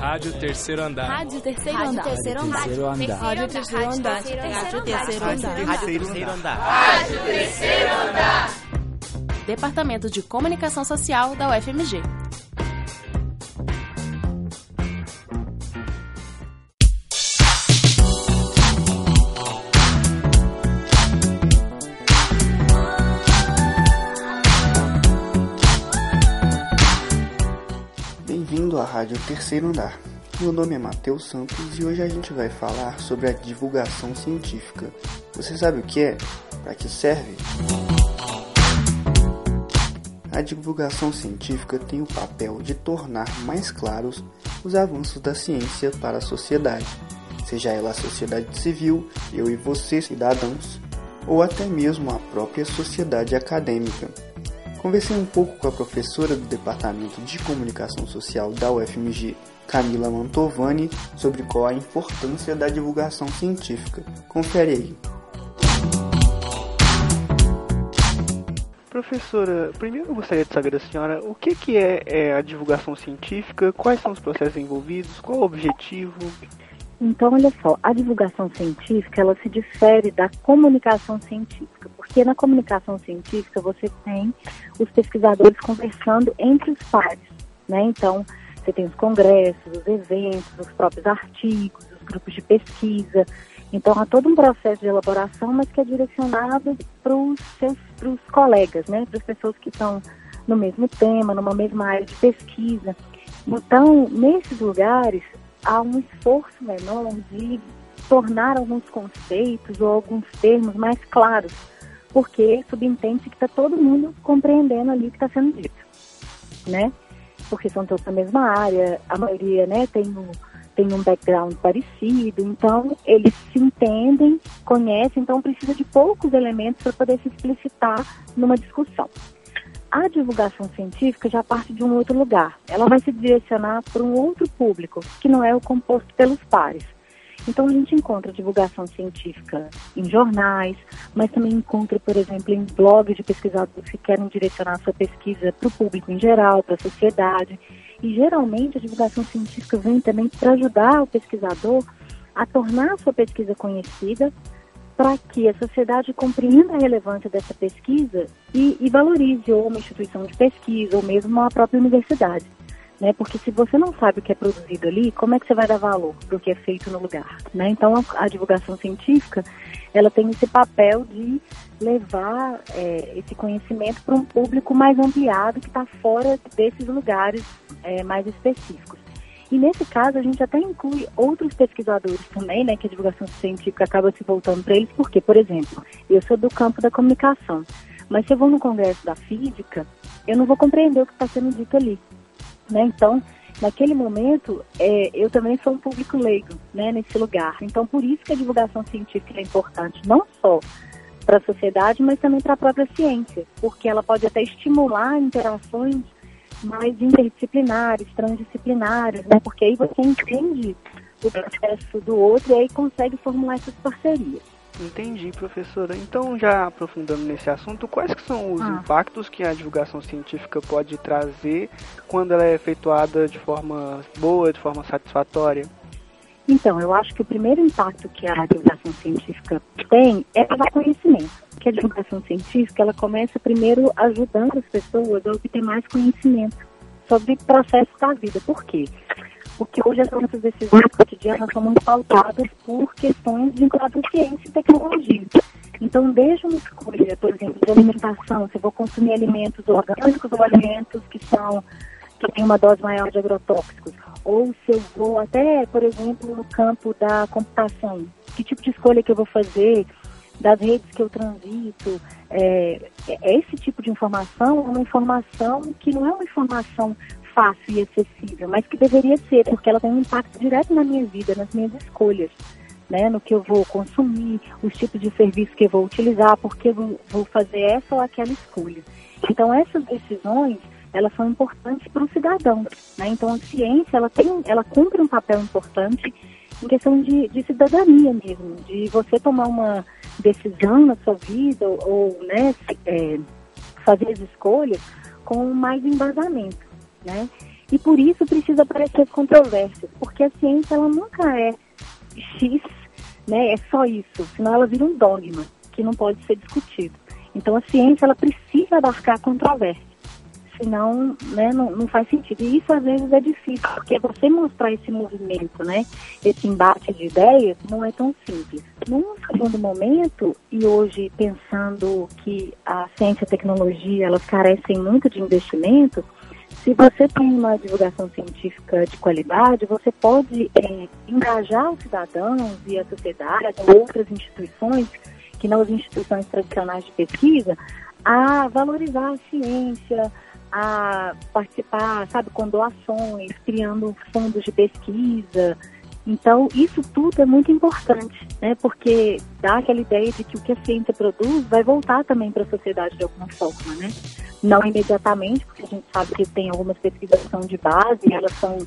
Rádio Terceiro Andar. Rádio Terceiro Andar. Terceiro Andar. Rádio Terceiro Andar. Rádio Terceiro Andar. Rádio Terceiro Andar. Rádio Terceiro Andar. Departamento de Comunicação Social da UFMG. Bem-vindo à Rádio Terceiro Andar. Meu nome é Matheus Santos e hoje a gente vai falar sobre a divulgação científica. Você sabe o que é? Para que serve? A divulgação científica tem o papel de tornar mais claros os avanços da ciência para a sociedade, seja ela a sociedade civil, eu e você, cidadãos, ou até mesmo a própria sociedade acadêmica. Conversei um pouco com a professora do Departamento de Comunicação Social da UFMG, Camila Mantovani, sobre qual a importância da divulgação científica. Confere aí. Professora, primeiro eu gostaria de saber da senhora o que, que é, é a divulgação científica, quais são os processos envolvidos, qual o objetivo? Então, olha só, a divulgação científica, ela se difere da comunicação científica, porque na comunicação científica você tem os pesquisadores conversando entre os pares, né? Então, você tem os congressos, os eventos, os próprios artigos, os grupos de pesquisa. Então, há todo um processo de elaboração, mas que é direcionado para os seus pros colegas, né? Para as pessoas que estão no mesmo tema, numa mesma área de pesquisa. Então, nesses lugares, há um esforço menor de tornar alguns conceitos ou alguns termos mais claros, porque subentende que está todo mundo compreendendo ali o que está sendo dito, né? Porque são todos da mesma área, a maioria, né, tem um, tem um background parecido, então eles se entendem, conhecem, então precisa de poucos elementos para poder se explicitar numa discussão. A divulgação científica já parte de um outro lugar. Ela vai se direcionar para um outro público, que não é o composto pelos pares. Então a gente encontra divulgação científica em jornais, mas também encontra, por exemplo, em blogs de pesquisadores que querem direcionar sua pesquisa para o público em geral, para a sociedade. E geralmente a divulgação científica vem também para ajudar o pesquisador a tornar a sua pesquisa conhecida, para que a sociedade compreenda a relevância dessa pesquisa e, e, valorize ou uma instituição de pesquisa ou mesmo a própria universidade. Né? Porque se você não sabe o que é produzido ali, como é que você vai dar valor para o que é feito no lugar? Né? Então a, a divulgação científica ela tem esse papel de levar é, esse conhecimento para um público mais ampliado que está fora desses lugares é, mais específicos. E nesse caso, a gente até inclui outros pesquisadores também, né, que a divulgação científica acaba se voltando para eles, porque, por exemplo, eu sou do campo da comunicação, mas se eu vou no congresso da física, eu não vou compreender o que está sendo dito ali. Né? Então, naquele momento, é, eu também sou um público leigo né, nesse lugar. Então, por isso que a divulgação científica é importante, não só para a sociedade, mas também para a própria ciência, porque ela pode até estimular interações mais interdisciplinares, transdisciplinares, né? Porque aí você entende o processo do outro e aí consegue formular essas parcerias. Entendi, professora. Então, já aprofundando nesse assunto, quais que são os ah. impactos que a divulgação científica pode trazer quando ela é efetuada de forma boa, de forma satisfatória? Então, eu acho que o primeiro impacto que a divulgação científica tem é dar conhecimento. Que a divulgação científica, ela começa primeiro ajudando as pessoas a obter mais conhecimento sobre processos da vida. Por quê? Porque hoje as nossas decisões cotidianas são muito pautadas por questões vinculadas à ciência e tecnologia. Então, desde uma escolha, por exemplo, de alimentação, se eu vou consumir alimentos orgânicos ou alimentos que são que têm uma dose maior de agrotóxicos, ou se eu vou até, por exemplo, no campo da computação, que tipo de escolha que eu vou fazer, das redes que eu transito, é, é, esse tipo de informação é uma informação que não é uma informação fácil e acessível, mas que deveria ser, porque ela tem um impacto direto na minha vida, nas minhas escolhas, né, no que eu vou consumir, os tipos de serviço que eu vou utilizar, porque eu vou fazer essa ou aquela escolha. Então essas decisões elas são importantes para o cidadão. Né? Então a ciência ela tem, ela cumpre um papel importante em questão de, de cidadania mesmo, de você tomar uma decisão na sua vida ou, ou né, é, fazer as escolhas com mais embasamento, né? E por isso precisa aparecer controvérsias, porque a ciência ela nunca é X, né? É só isso, senão ela vira um dogma que não pode ser discutido. Então a ciência ela precisa abarcar controvérsia senão né, não, não faz sentido. E isso às vezes é difícil, porque você mostrar esse movimento, né, esse embate de ideias, não é tão simples. Num segundo momento, e hoje pensando que a ciência e a tecnologia elas carecem muito de investimento, se você tem uma divulgação científica de qualidade, você pode é, engajar os cidadãos e a sociedade, outras instituições, que não as instituições tradicionais de pesquisa, a valorizar a ciência, a participar, sabe, com doações, criando fundos de pesquisa. Então, isso tudo é muito importante, né? Porque dá aquela ideia de que o que a ciência produz vai voltar também para a sociedade de alguma forma, né? Não imediatamente, porque a gente sabe que tem algumas pesquisas que são de base elas são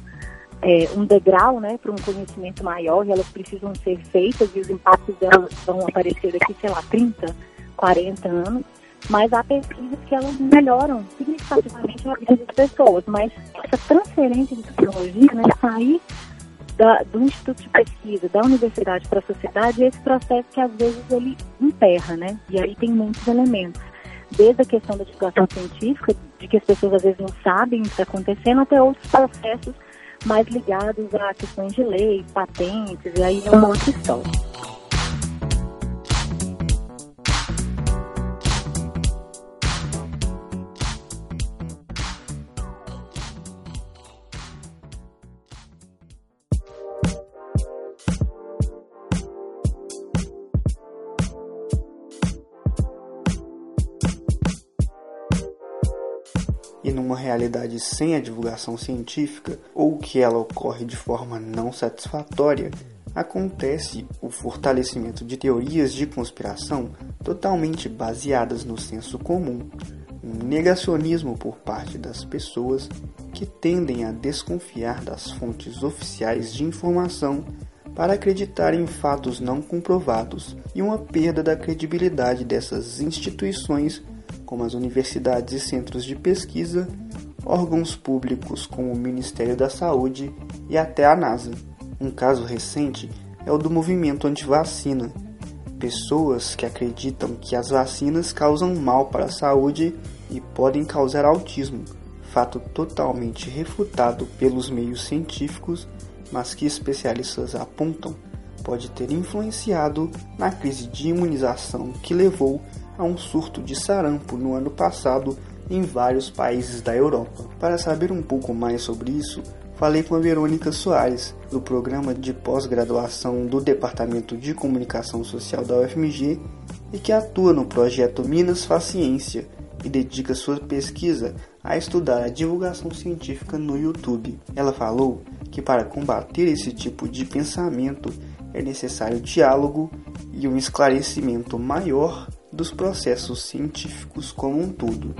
é, um degrau, né, para um conhecimento maior e elas precisam ser feitas e os impactos delas vão aparecer daqui, sei lá, 30, 40 anos mas há pesquisas que elas melhoram significativamente a vida das pessoas. Mas essa transferência de tecnologia, né, sair da, do Instituto de Pesquisa, da universidade para a sociedade, é esse processo que às vezes ele emperra, né? E aí tem muitos elementos. Desde a questão da divulgação científica, de que as pessoas às vezes não sabem o que está acontecendo, até outros processos mais ligados a questões de lei, patentes, e aí é uma outra história. E numa realidade sem a divulgação científica ou que ela ocorre de forma não satisfatória, acontece o fortalecimento de teorias de conspiração totalmente baseadas no senso comum, um negacionismo por parte das pessoas que tendem a desconfiar das fontes oficiais de informação para acreditar em fatos não comprovados e uma perda da credibilidade dessas instituições como as universidades e centros de pesquisa, órgãos públicos como o Ministério da Saúde e até a NASA. Um caso recente é o do movimento anti-vacina. Pessoas que acreditam que as vacinas causam mal para a saúde e podem causar autismo, fato totalmente refutado pelos meios científicos, mas que especialistas apontam pode ter influenciado na crise de imunização que levou a um surto de sarampo no ano passado em vários países da Europa. Para saber um pouco mais sobre isso, falei com a Verônica Soares, do programa de pós-graduação do Departamento de Comunicação Social da UFMG e que atua no projeto Minas Faz Ciência e dedica sua pesquisa a estudar a divulgação científica no YouTube. Ela falou que para combater esse tipo de pensamento é necessário diálogo e um esclarecimento maior dos processos científicos como um todo.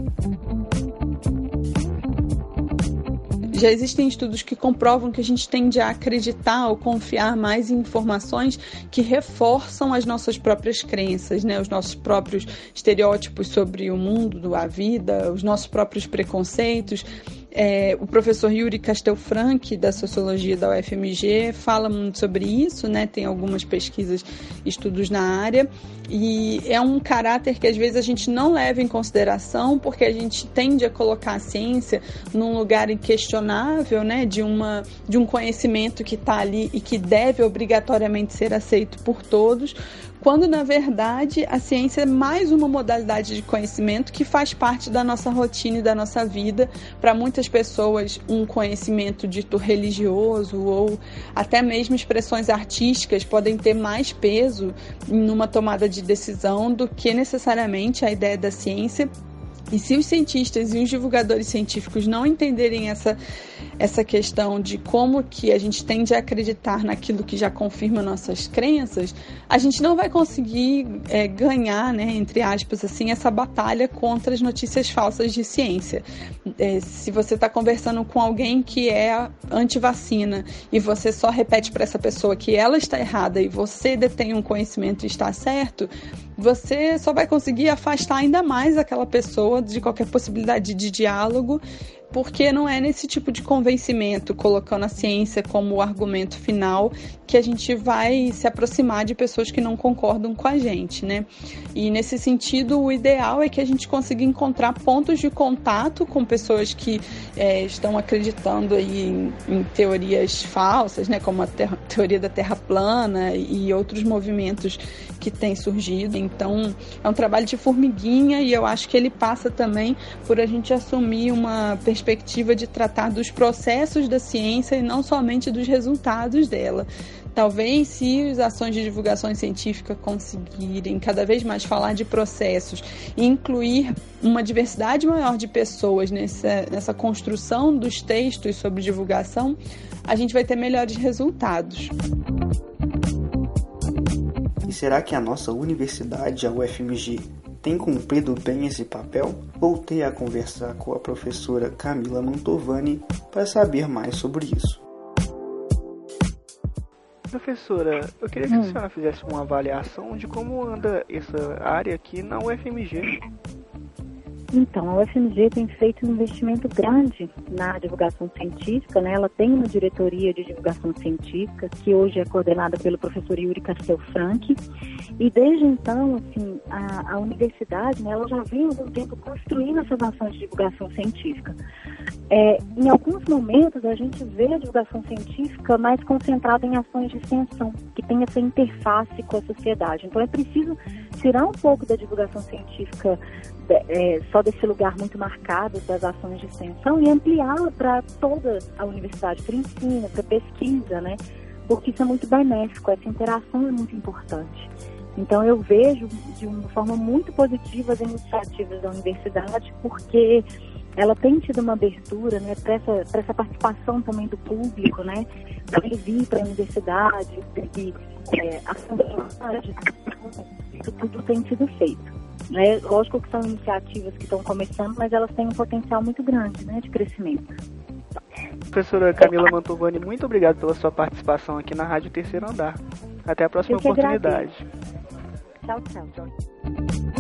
Já existem estudos que comprovam que a gente tende a acreditar ou confiar mais em informações que reforçam as nossas próprias crenças, né? os nossos próprios estereótipos sobre o mundo, a vida, os nossos próprios preconceitos. É, o professor Yuri Castelfranc, da Sociologia da UFMG, fala muito sobre isso, né? tem algumas pesquisas, estudos na área, e é um caráter que às vezes a gente não leva em consideração, porque a gente tende a colocar a ciência num lugar inquestionável, né? de, uma, de um conhecimento que está ali e que deve obrigatoriamente ser aceito por todos, quando na verdade a ciência é mais uma modalidade de conhecimento que faz parte da nossa rotina e da nossa vida. Para muitas pessoas, um conhecimento dito religioso ou até mesmo expressões artísticas podem ter mais peso numa tomada de decisão do que necessariamente a ideia da ciência e se os cientistas e os divulgadores científicos não entenderem essa, essa questão de como que a gente tende a acreditar naquilo que já confirma nossas crenças, a gente não vai conseguir é, ganhar, né, entre aspas, assim, essa batalha contra as notícias falsas de ciência. É, se você está conversando com alguém que é anti-vacina e você só repete para essa pessoa que ela está errada e você detém um conhecimento e está certo, você só vai conseguir afastar ainda mais aquela pessoa de qualquer possibilidade de diálogo porque não é nesse tipo de convencimento, colocando a ciência como o argumento final, que a gente vai se aproximar de pessoas que não concordam com a gente, né? E nesse sentido, o ideal é que a gente consiga encontrar pontos de contato com pessoas que é, estão acreditando aí em, em, teorias falsas, né? Como a teoria da Terra plana e outros movimentos que têm surgido. Então, é um trabalho de formiguinha e eu acho que ele passa também por a gente assumir uma perspectiva de tratar dos processos da ciência e não somente dos resultados dela. Talvez, se as ações de divulgação científica conseguirem cada vez mais falar de processos e incluir uma diversidade maior de pessoas nessa, nessa construção dos textos sobre divulgação, a gente vai ter melhores resultados. E será que a nossa universidade, a UFMG, tem cumprido bem esse papel? Voltei a conversar com a professora Camila Mantovani para saber mais sobre isso. Professora, eu queria que hum. a senhora fizesse uma avaliação de como anda essa área aqui na UFMG. Então, a UFMG tem feito um investimento grande na divulgação científica, né? Ela tem uma diretoria de divulgação científica, que hoje é coordenada pelo professor Yuri Castel Frank, e desde então, assim, a, a universidade, né, ela já vem há algum tempo construindo essas ações de divulgação científica. É, em alguns momentos, a gente vê a divulgação científica mais concentrada em ações de extensão, que tem essa interface com a sociedade. Então, é preciso tirar um pouco da divulgação científica é, só desse lugar muito marcado das ações de extensão e ampliá-la para toda a universidade, para ensino, para pesquisa, né? Porque isso é muito benéfico, essa interação é muito importante. Então eu vejo de uma forma muito positiva as iniciativas da universidade, porque ela tem tido uma abertura né, para essa, essa participação também do público, né, para ele vir para a universidade, que é, a isso tudo tem sido feito. Né? Lógico que são iniciativas que estão começando, mas elas têm um potencial muito grande né, de crescimento. Professora Camila Mantovani, muito obrigado pela sua participação aqui na Rádio Terceiro Andar. Até a próxima oportunidade. Tchau, tchau.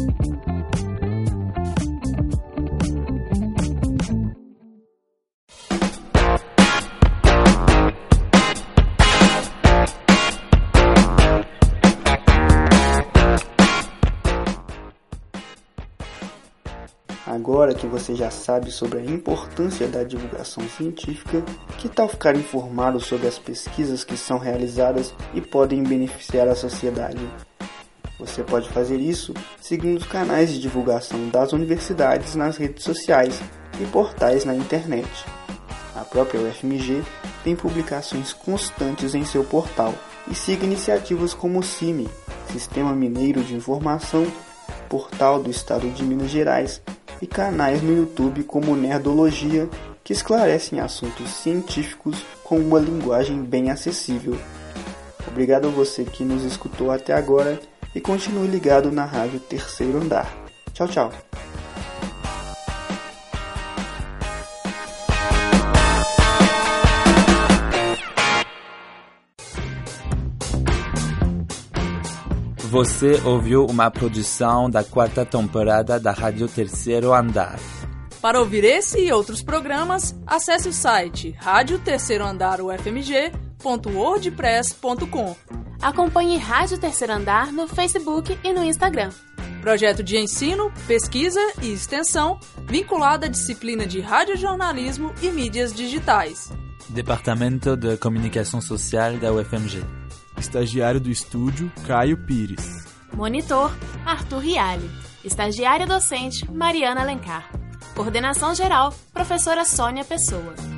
Agora que você já sabe sobre a importância da divulgação científica, que tal ficar informado sobre as pesquisas que são realizadas e podem beneficiar a sociedade? Você pode fazer isso seguindo os canais de divulgação das universidades nas redes sociais e portais na internet. A própria UFMG tem publicações constantes em seu portal e siga iniciativas como o CIMI, Sistema Mineiro de Informação, Portal do Estado de Minas Gerais e canais no YouTube como Nerdologia, que esclarecem assuntos científicos com uma linguagem bem acessível. Obrigado a você que nos escutou até agora e continue ligado na rádio Terceiro Andar. Tchau, tchau. Você ouviu uma produção da quarta temporada da Rádio Terceiro Andar. Para ouvir esse e outros programas, acesse o site rádio terceiro andar ufmg.wordpress.com. Acompanhe Rádio Terceiro Andar no Facebook e no Instagram. Projeto de ensino, pesquisa e extensão vinculado à disciplina de radiojornalismo e mídias digitais. Departamento de Comunicação Social da UFMG. Estagiário do estúdio, Caio Pires. Monitor, Arthur Riale. Estagiária docente, Mariana Alencar. Coordenação geral, professora Sônia Pessoa.